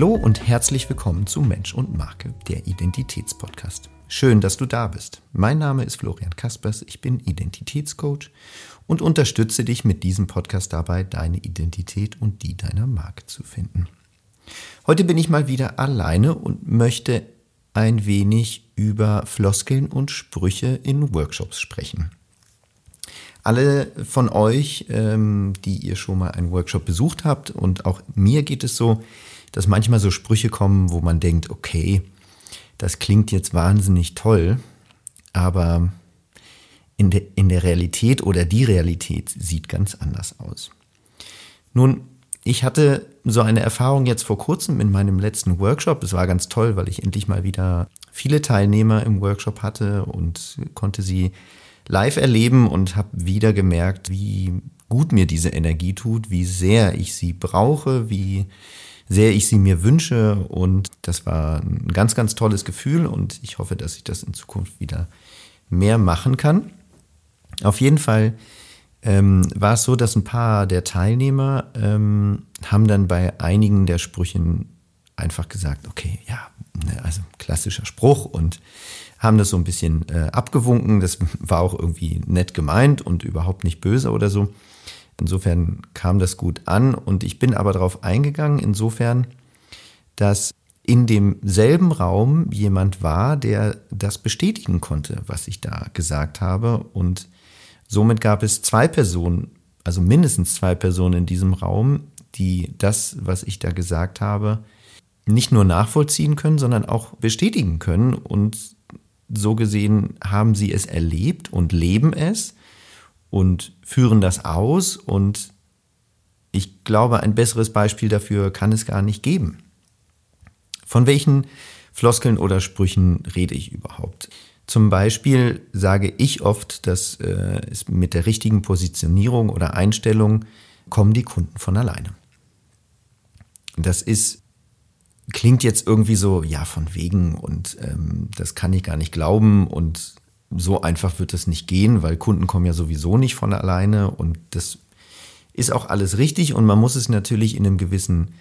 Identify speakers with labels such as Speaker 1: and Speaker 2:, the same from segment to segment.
Speaker 1: Hallo und herzlich willkommen zu Mensch und Marke, der Identitätspodcast. Schön, dass du da bist. Mein Name ist Florian Kaspers, ich bin Identitätscoach und unterstütze dich mit diesem Podcast dabei, deine Identität und die deiner Marke zu finden. Heute bin ich mal wieder alleine und möchte ein wenig über Floskeln und Sprüche in Workshops sprechen. Alle von euch, ähm, die ihr schon mal einen Workshop besucht habt, und auch mir geht es so, dass manchmal so Sprüche kommen, wo man denkt, okay, das klingt jetzt wahnsinnig toll, aber in, de, in der Realität oder die Realität sieht ganz anders aus. Nun, ich hatte so eine Erfahrung jetzt vor kurzem in meinem letzten Workshop. Es war ganz toll, weil ich endlich mal wieder viele Teilnehmer im Workshop hatte und konnte sie live erleben und habe wieder gemerkt, wie gut mir diese Energie tut, wie sehr ich sie brauche, wie sehr ich sie mir wünsche. Und das war ein ganz, ganz tolles Gefühl und ich hoffe, dass ich das in Zukunft wieder mehr machen kann. Auf jeden Fall ähm, war es so, dass ein paar der Teilnehmer ähm, haben dann bei einigen der Sprüchen einfach gesagt, okay, ja, ne, also klassischer Spruch und haben das so ein bisschen äh, abgewunken. Das war auch irgendwie nett gemeint und überhaupt nicht böse oder so. Insofern kam das gut an und ich bin aber darauf eingegangen, insofern, dass in demselben Raum jemand war, der das bestätigen konnte, was ich da gesagt habe. Und somit gab es zwei Personen, also mindestens zwei Personen in diesem Raum, die das, was ich da gesagt habe, nicht nur nachvollziehen können, sondern auch bestätigen können. Und so gesehen haben sie es erlebt und leben es und führen das aus. Und ich glaube, ein besseres Beispiel dafür kann es gar nicht geben. Von welchen Floskeln oder Sprüchen rede ich überhaupt? Zum Beispiel sage ich oft, dass äh, mit der richtigen Positionierung oder Einstellung kommen die Kunden von alleine. Das ist, klingt jetzt irgendwie so, ja, von wegen und ähm, das kann ich gar nicht glauben und so einfach wird es nicht gehen, weil Kunden kommen ja sowieso nicht von alleine und das ist auch alles richtig und man muss es natürlich in einem gewissen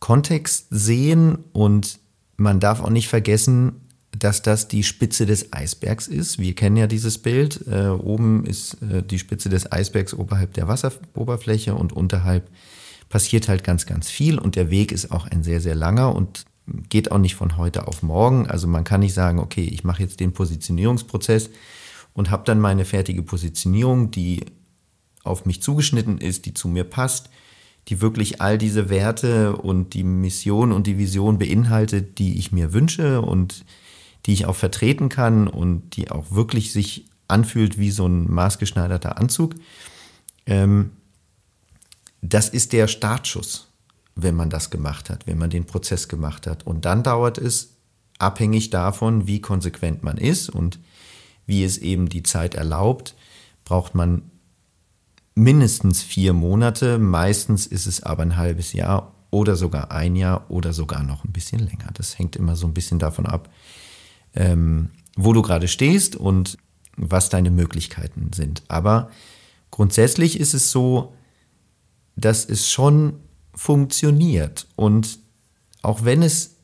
Speaker 1: Kontext sehen und man darf auch nicht vergessen, dass das die Spitze des Eisbergs ist. Wir kennen ja dieses Bild. Äh, oben ist äh, die Spitze des Eisbergs oberhalb der Wasseroberfläche und unterhalb passiert halt ganz, ganz viel und der Weg ist auch ein sehr, sehr langer und geht auch nicht von heute auf morgen. Also man kann nicht sagen, okay, ich mache jetzt den Positionierungsprozess und habe dann meine fertige Positionierung, die auf mich zugeschnitten ist, die zu mir passt, die wirklich all diese Werte und die Mission und die Vision beinhaltet, die ich mir wünsche und die ich auch vertreten kann und die auch wirklich sich anfühlt wie so ein maßgeschneiderter Anzug. Ähm, das ist der Startschuss wenn man das gemacht hat, wenn man den Prozess gemacht hat. Und dann dauert es, abhängig davon, wie konsequent man ist und wie es eben die Zeit erlaubt, braucht man mindestens vier Monate. Meistens ist es aber ein halbes Jahr oder sogar ein Jahr oder sogar noch ein bisschen länger. Das hängt immer so ein bisschen davon ab, ähm, wo du gerade stehst und was deine Möglichkeiten sind. Aber grundsätzlich ist es so, dass es schon funktioniert. Und auch wenn es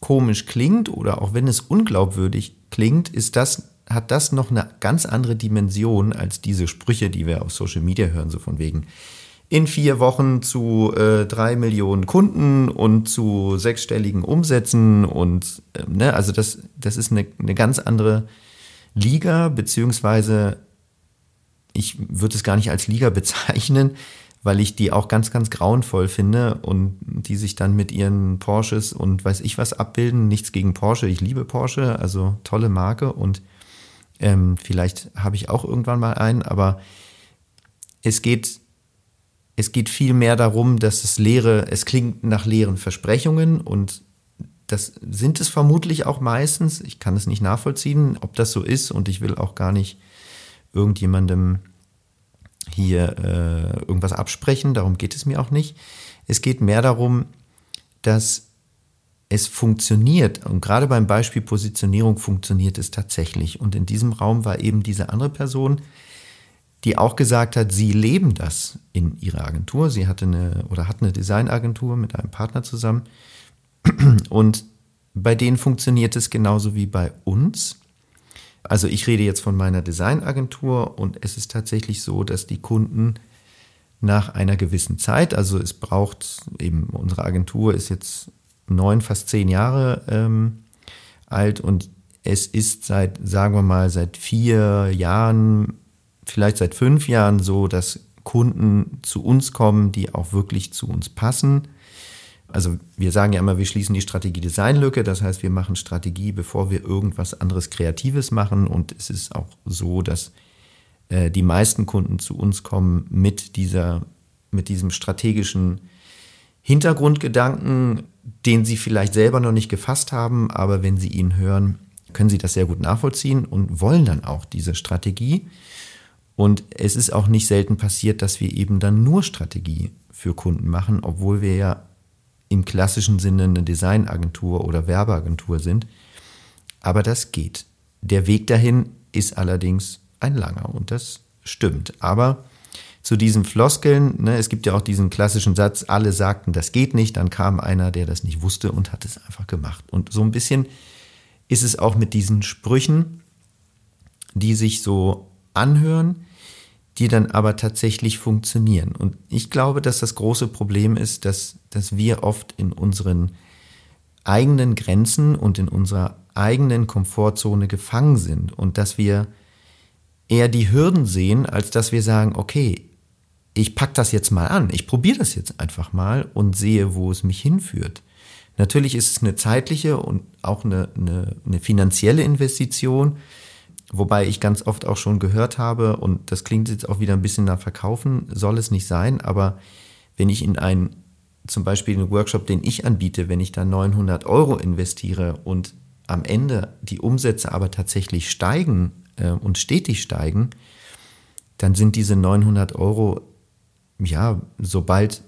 Speaker 1: komisch klingt oder auch wenn es unglaubwürdig klingt, ist das, hat das noch eine ganz andere Dimension als diese Sprüche, die wir auf Social Media hören, so von wegen in vier Wochen zu äh, drei Millionen Kunden und zu sechsstelligen Umsätzen und äh, ne, also das, das ist eine, eine ganz andere Liga, beziehungsweise ich würde es gar nicht als Liga bezeichnen weil ich die auch ganz, ganz grauenvoll finde und die sich dann mit ihren Porsches und weiß ich was abbilden. Nichts gegen Porsche, ich liebe Porsche, also tolle Marke und ähm, vielleicht habe ich auch irgendwann mal einen, aber es geht, es geht viel mehr darum, dass es leere, es klingt nach leeren Versprechungen und das sind es vermutlich auch meistens. Ich kann es nicht nachvollziehen, ob das so ist und ich will auch gar nicht irgendjemandem hier äh, irgendwas absprechen, darum geht es mir auch nicht. Es geht mehr darum, dass es funktioniert. Und gerade beim Beispiel Positionierung funktioniert es tatsächlich. Und in diesem Raum war eben diese andere Person, die auch gesagt hat, sie leben das in ihrer Agentur. Sie hatte eine oder hat eine Designagentur mit einem Partner zusammen. Und bei denen funktioniert es genauso wie bei uns. Also ich rede jetzt von meiner Designagentur und es ist tatsächlich so, dass die Kunden nach einer gewissen Zeit, also es braucht eben, unsere Agentur ist jetzt neun, fast zehn Jahre ähm, alt und es ist seit, sagen wir mal, seit vier Jahren, vielleicht seit fünf Jahren so, dass Kunden zu uns kommen, die auch wirklich zu uns passen. Also wir sagen ja immer, wir schließen die Strategie-Design-Lücke. Das heißt, wir machen Strategie, bevor wir irgendwas anderes Kreatives machen. Und es ist auch so, dass äh, die meisten Kunden zu uns kommen mit dieser, mit diesem strategischen Hintergrundgedanken, den sie vielleicht selber noch nicht gefasst haben, aber wenn sie ihn hören, können sie das sehr gut nachvollziehen und wollen dann auch diese Strategie. Und es ist auch nicht selten passiert, dass wir eben dann nur Strategie für Kunden machen, obwohl wir ja im klassischen Sinne eine Designagentur oder Werbeagentur sind. Aber das geht. Der Weg dahin ist allerdings ein langer und das stimmt. Aber zu diesen Floskeln, ne, es gibt ja auch diesen klassischen Satz, alle sagten, das geht nicht, dann kam einer, der das nicht wusste und hat es einfach gemacht. Und so ein bisschen ist es auch mit diesen Sprüchen, die sich so anhören, die dann aber tatsächlich funktionieren. Und ich glaube, dass das große Problem ist, dass, dass wir oft in unseren eigenen Grenzen und in unserer eigenen Komfortzone gefangen sind und dass wir eher die Hürden sehen, als dass wir sagen, okay, ich pack das jetzt mal an, ich probiere das jetzt einfach mal und sehe, wo es mich hinführt. Natürlich ist es eine zeitliche und auch eine, eine, eine finanzielle Investition, wobei ich ganz oft auch schon gehört habe, und das klingt jetzt auch wieder ein bisschen nach Verkaufen, soll es nicht sein, aber wenn ich in einen, zum Beispiel einen Workshop, den ich anbiete, wenn ich da 900 Euro investiere und am Ende die Umsätze aber tatsächlich steigen äh, und stetig steigen, dann sind diese 900 Euro, ja, sobald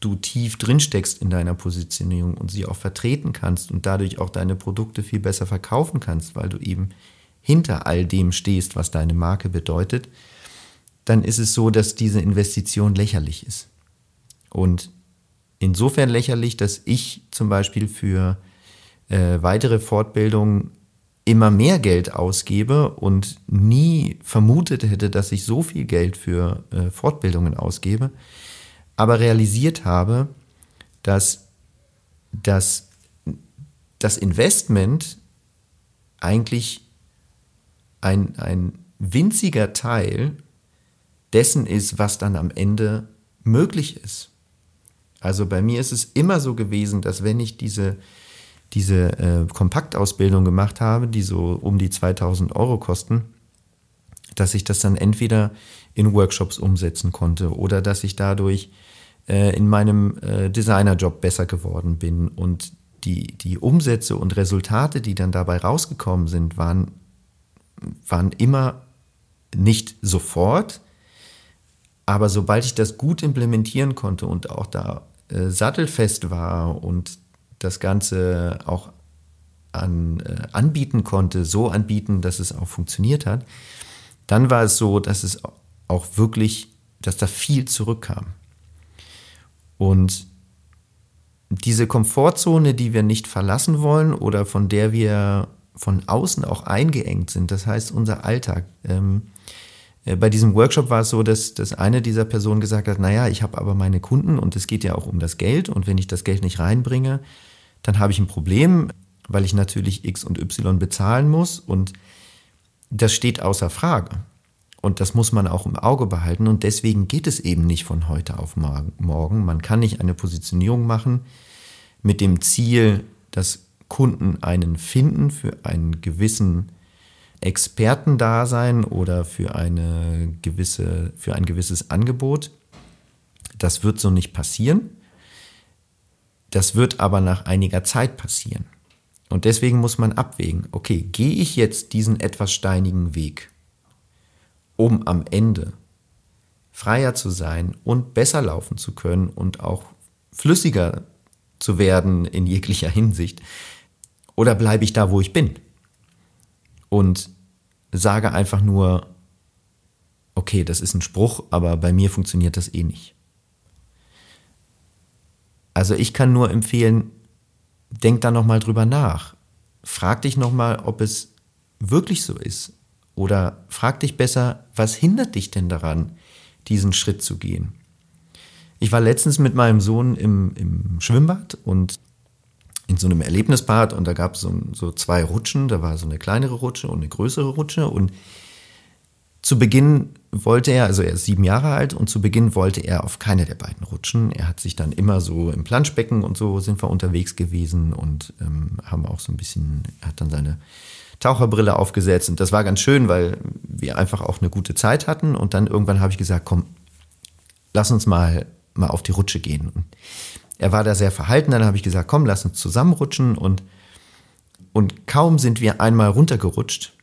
Speaker 1: du tief drin steckst in deiner Positionierung und sie auch vertreten kannst und dadurch auch deine Produkte viel besser verkaufen kannst, weil du eben hinter all dem stehst, was deine Marke bedeutet, dann ist es so, dass diese Investition lächerlich ist. Und insofern lächerlich, dass ich zum Beispiel für äh, weitere Fortbildungen immer mehr Geld ausgebe und nie vermutet hätte, dass ich so viel Geld für äh, Fortbildungen ausgebe, aber realisiert habe, dass das, das Investment eigentlich ein, ein winziger Teil dessen ist, was dann am Ende möglich ist. Also bei mir ist es immer so gewesen, dass wenn ich diese, diese äh, Kompaktausbildung gemacht habe, die so um die 2000 Euro kosten, dass ich das dann entweder in Workshops umsetzen konnte oder dass ich dadurch äh, in meinem äh, Designerjob besser geworden bin. Und die, die Umsätze und Resultate, die dann dabei rausgekommen sind, waren, waren immer nicht sofort, aber sobald ich das gut implementieren konnte und auch da äh, sattelfest war und das Ganze auch an, äh, anbieten konnte, so anbieten, dass es auch funktioniert hat, dann war es so, dass es auch wirklich, dass da viel zurückkam. Und diese Komfortzone, die wir nicht verlassen wollen oder von der wir von außen auch eingeengt sind, das heißt unser Alltag. Ähm, äh, bei diesem Workshop war es so, dass, dass eine dieser Personen gesagt hat, naja, ich habe aber meine Kunden und es geht ja auch um das Geld und wenn ich das Geld nicht reinbringe, dann habe ich ein Problem, weil ich natürlich X und Y bezahlen muss und das steht außer Frage. Und das muss man auch im Auge behalten. Und deswegen geht es eben nicht von heute auf morgen. Man kann nicht eine Positionierung machen mit dem Ziel, dass Kunden einen finden für einen gewissen Expertendasein oder für, eine gewisse, für ein gewisses Angebot. Das wird so nicht passieren. Das wird aber nach einiger Zeit passieren. Und deswegen muss man abwägen, okay, gehe ich jetzt diesen etwas steinigen Weg um am Ende freier zu sein und besser laufen zu können und auch flüssiger zu werden in jeglicher Hinsicht? Oder bleibe ich da, wo ich bin? Und sage einfach nur, okay, das ist ein Spruch, aber bei mir funktioniert das eh nicht. Also ich kann nur empfehlen, denk da nochmal drüber nach. Frag dich nochmal, ob es wirklich so ist. Oder frag dich besser, was hindert dich denn daran, diesen Schritt zu gehen? Ich war letztens mit meinem Sohn im, im Schwimmbad und in so einem Erlebnisbad und da gab es so, so zwei Rutschen. Da war so eine kleinere Rutsche und eine größere Rutsche. Und zu Beginn wollte er, also er ist sieben Jahre alt und zu Beginn wollte er auf keine der beiden rutschen. Er hat sich dann immer so im Planschbecken und so sind wir unterwegs gewesen und ähm, haben auch so ein bisschen, er hat dann seine Taucherbrille aufgesetzt und das war ganz schön, weil wir einfach auch eine gute Zeit hatten und dann irgendwann habe ich gesagt, komm, lass uns mal mal auf die Rutsche gehen. Und er war da sehr verhalten, dann habe ich gesagt, komm, lass uns zusammenrutschen und und kaum sind wir einmal runtergerutscht,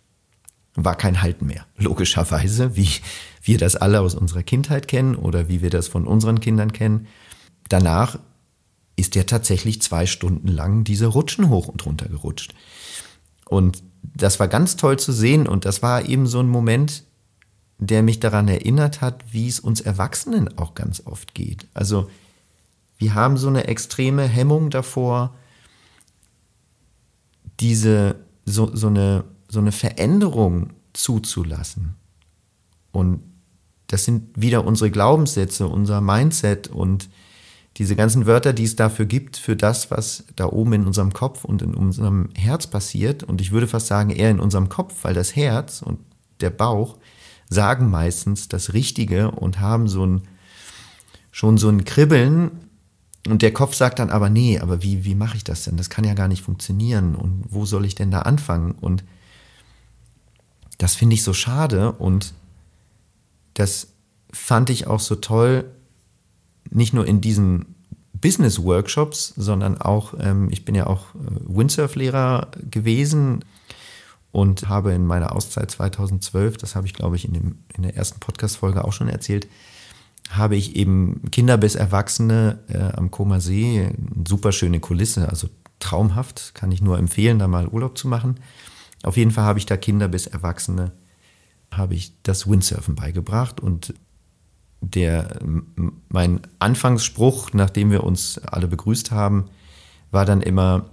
Speaker 1: war kein Halten mehr. Logischerweise, wie wir das alle aus unserer Kindheit kennen oder wie wir das von unseren Kindern kennen. Danach ist er tatsächlich zwei Stunden lang diese Rutschen hoch und runter gerutscht. Und das war ganz toll zu sehen und das war eben so ein Moment, der mich daran erinnert hat, wie es uns Erwachsenen auch ganz oft geht. Also wir haben so eine extreme Hemmung davor, diese so, so eine so eine Veränderung zuzulassen. Und das sind wieder unsere Glaubenssätze, unser Mindset und diese ganzen Wörter, die es dafür gibt, für das, was da oben in unserem Kopf und in unserem Herz passiert. Und ich würde fast sagen, eher in unserem Kopf, weil das Herz und der Bauch sagen meistens das Richtige und haben so ein, schon so ein Kribbeln. Und der Kopf sagt dann aber, nee, aber wie, wie mache ich das denn? Das kann ja gar nicht funktionieren. Und wo soll ich denn da anfangen? Und das finde ich so schade und das fand ich auch so toll, nicht nur in diesen Business-Workshops, sondern auch, ähm, ich bin ja auch äh, Windsurf-Lehrer gewesen und habe in meiner Auszeit 2012, das habe ich glaube ich in, dem, in der ersten Podcast-Folge auch schon erzählt, habe ich eben Kinder bis Erwachsene äh, am Koma See, super schöne Kulisse, also traumhaft, kann ich nur empfehlen, da mal Urlaub zu machen. Auf jeden Fall habe ich da Kinder bis Erwachsene, habe ich das Windsurfen beigebracht. Und der, mein Anfangsspruch, nachdem wir uns alle begrüßt haben, war dann immer,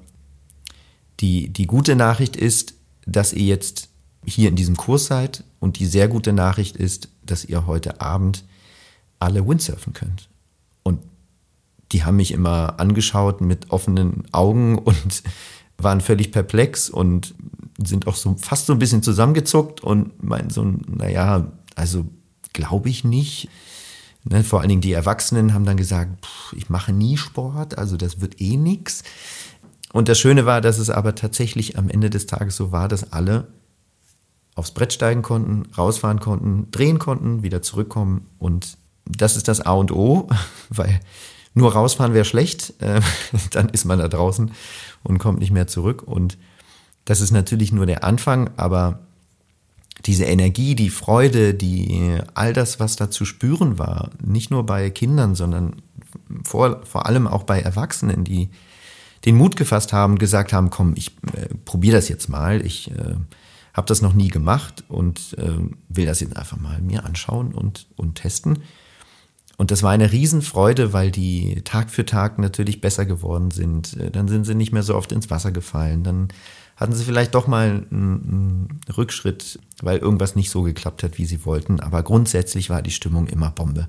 Speaker 1: die, die gute Nachricht ist, dass ihr jetzt hier in diesem Kurs seid. Und die sehr gute Nachricht ist, dass ihr heute Abend alle Windsurfen könnt. Und die haben mich immer angeschaut mit offenen Augen und waren völlig perplex und sind auch so fast so ein bisschen zusammengezuckt und meinen so, naja, also glaube ich nicht. Ne, vor allen Dingen die Erwachsenen haben dann gesagt, pff, ich mache nie Sport, also das wird eh nix. Und das Schöne war, dass es aber tatsächlich am Ende des Tages so war, dass alle aufs Brett steigen konnten, rausfahren konnten, drehen konnten, wieder zurückkommen. Und das ist das A und O, weil nur rausfahren wäre schlecht, äh, dann ist man da draußen und kommt nicht mehr zurück. Und das ist natürlich nur der Anfang, aber diese Energie, die Freude, die all das, was da zu spüren war, nicht nur bei Kindern, sondern vor, vor allem auch bei Erwachsenen, die den Mut gefasst haben, gesagt haben, komm, ich äh, probiere das jetzt mal, ich äh, habe das noch nie gemacht und äh, will das jetzt einfach mal mir anschauen und, und testen. Und das war eine Riesenfreude, weil die Tag für Tag natürlich besser geworden sind. Äh, dann sind sie nicht mehr so oft ins Wasser gefallen. Dann hatten sie vielleicht doch mal einen, Rückschritt, weil irgendwas nicht so geklappt hat, wie sie wollten. Aber grundsätzlich war die Stimmung immer Bombe,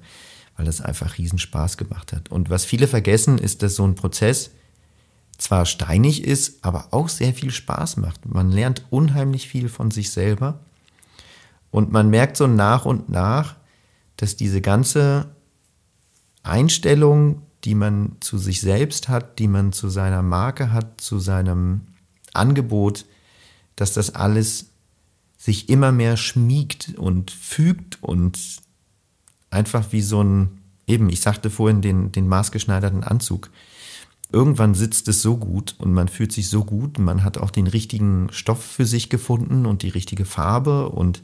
Speaker 1: weil es einfach Riesenspaß gemacht hat. Und was viele vergessen, ist, dass so ein Prozess zwar steinig ist, aber auch sehr viel Spaß macht. Man lernt unheimlich viel von sich selber. Und man merkt so nach und nach, dass diese ganze Einstellung, die man zu sich selbst hat, die man zu seiner Marke hat, zu seinem Angebot, dass das alles sich immer mehr schmiegt und fügt und einfach wie so ein, eben, ich sagte vorhin den, den maßgeschneiderten Anzug. Irgendwann sitzt es so gut und man fühlt sich so gut, man hat auch den richtigen Stoff für sich gefunden und die richtige Farbe und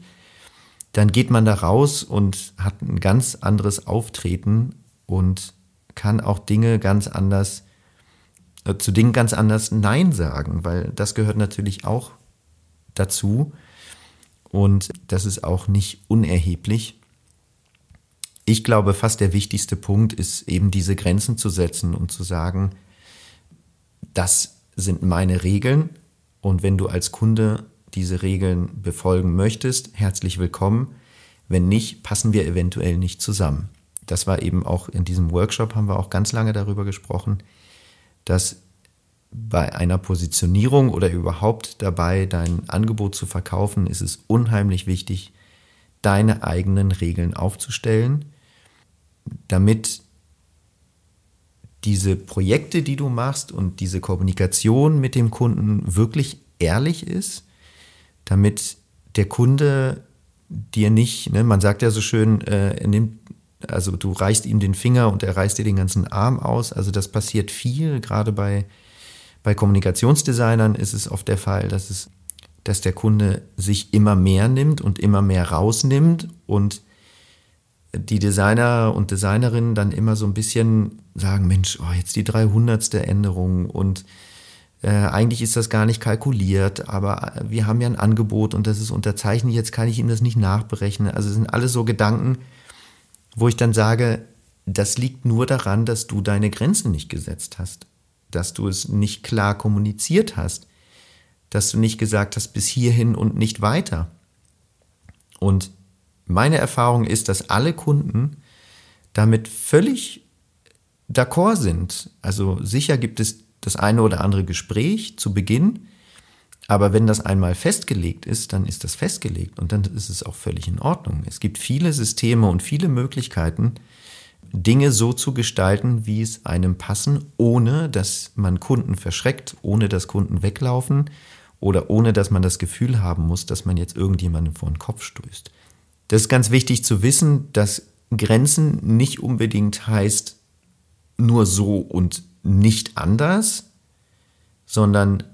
Speaker 1: dann geht man da raus und hat ein ganz anderes Auftreten und kann auch Dinge ganz anders äh, zu Dingen ganz anders Nein sagen, weil das gehört natürlich auch dazu. Und das ist auch nicht unerheblich. ich glaube, fast der wichtigste Punkt ist eben diese Grenzen zu setzen und zu sagen, das sind meine Regeln und wenn du als Kunde diese Regeln befolgen möchtest, herzlich willkommen. Wenn nicht, passen wir eventuell nicht zusammen. Das war eben auch in diesem Workshop, haben wir auch ganz lange darüber gesprochen, dass bei einer Positionierung oder überhaupt dabei, dein Angebot zu verkaufen, ist es unheimlich wichtig, deine eigenen Regeln aufzustellen, damit diese Projekte, die du machst und diese Kommunikation mit dem Kunden wirklich ehrlich ist, damit der Kunde dir nicht, ne, man sagt ja so schön, äh, er nimmt, also du reichst ihm den Finger und er reißt dir den ganzen Arm aus. Also das passiert viel, gerade bei, bei Kommunikationsdesignern ist es oft der Fall, dass es, dass der Kunde sich immer mehr nimmt und immer mehr rausnimmt und die Designer und Designerinnen dann immer so ein bisschen sagen, Mensch, oh, jetzt die 300. Änderung und äh, eigentlich ist das gar nicht kalkuliert, aber wir haben ja ein Angebot und das ist unterzeichnet, jetzt kann ich ihm das nicht nachberechnen. Also es sind alles so Gedanken, wo ich dann sage, das liegt nur daran, dass du deine Grenzen nicht gesetzt hast, dass du es nicht klar kommuniziert hast, dass du nicht gesagt hast, bis hierhin und nicht weiter. Und meine Erfahrung ist, dass alle Kunden damit völlig d'accord sind. Also sicher gibt es das eine oder andere Gespräch zu Beginn, aber wenn das einmal festgelegt ist, dann ist das festgelegt und dann ist es auch völlig in Ordnung. Es gibt viele Systeme und viele Möglichkeiten, Dinge so zu gestalten, wie es einem passen, ohne dass man Kunden verschreckt, ohne dass Kunden weglaufen oder ohne dass man das Gefühl haben muss, dass man jetzt irgendjemanden vor den Kopf stößt. Das ist ganz wichtig zu wissen, dass Grenzen nicht unbedingt heißt nur so und nicht anders, sondern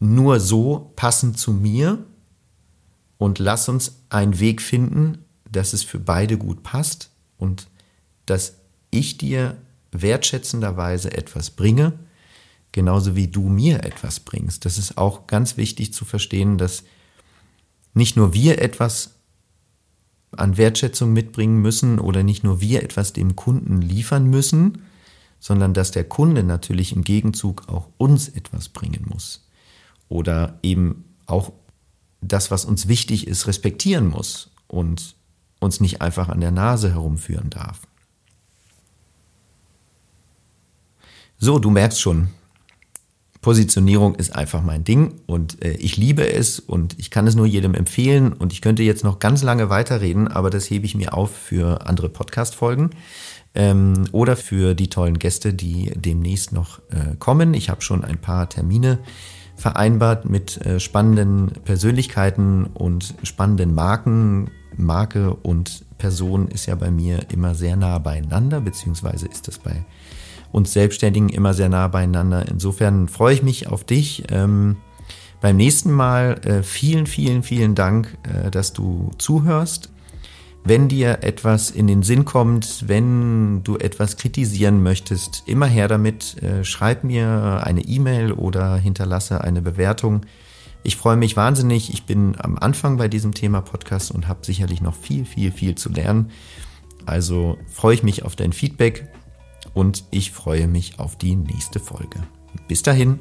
Speaker 1: nur so passend zu mir und lass uns einen Weg finden, dass es für beide gut passt und dass ich dir wertschätzenderweise etwas bringe, genauso wie du mir etwas bringst. Das ist auch ganz wichtig zu verstehen, dass nicht nur wir etwas an Wertschätzung mitbringen müssen oder nicht nur wir etwas dem Kunden liefern müssen, sondern dass der Kunde natürlich im Gegenzug auch uns etwas bringen muss oder eben auch das, was uns wichtig ist, respektieren muss und uns nicht einfach an der Nase herumführen darf. So, du merkst schon, Positionierung ist einfach mein Ding und äh, ich liebe es und ich kann es nur jedem empfehlen und ich könnte jetzt noch ganz lange weiterreden, aber das hebe ich mir auf für andere Podcast-Folgen ähm, oder für die tollen Gäste, die demnächst noch äh, kommen. Ich habe schon ein paar Termine vereinbart mit äh, spannenden Persönlichkeiten und spannenden Marken. Marke und Person ist ja bei mir immer sehr nah beieinander, beziehungsweise ist das bei uns Selbstständigen immer sehr nah beieinander. Insofern freue ich mich auf dich. Ähm, beim nächsten Mal äh, vielen, vielen, vielen Dank, äh, dass du zuhörst. Wenn dir etwas in den Sinn kommt, wenn du etwas kritisieren möchtest, immer her damit. Äh, schreib mir eine E-Mail oder hinterlasse eine Bewertung. Ich freue mich wahnsinnig. Ich bin am Anfang bei diesem Thema Podcast und habe sicherlich noch viel, viel, viel zu lernen. Also freue ich mich auf dein Feedback und ich freue mich auf die nächste Folge. Bis dahin.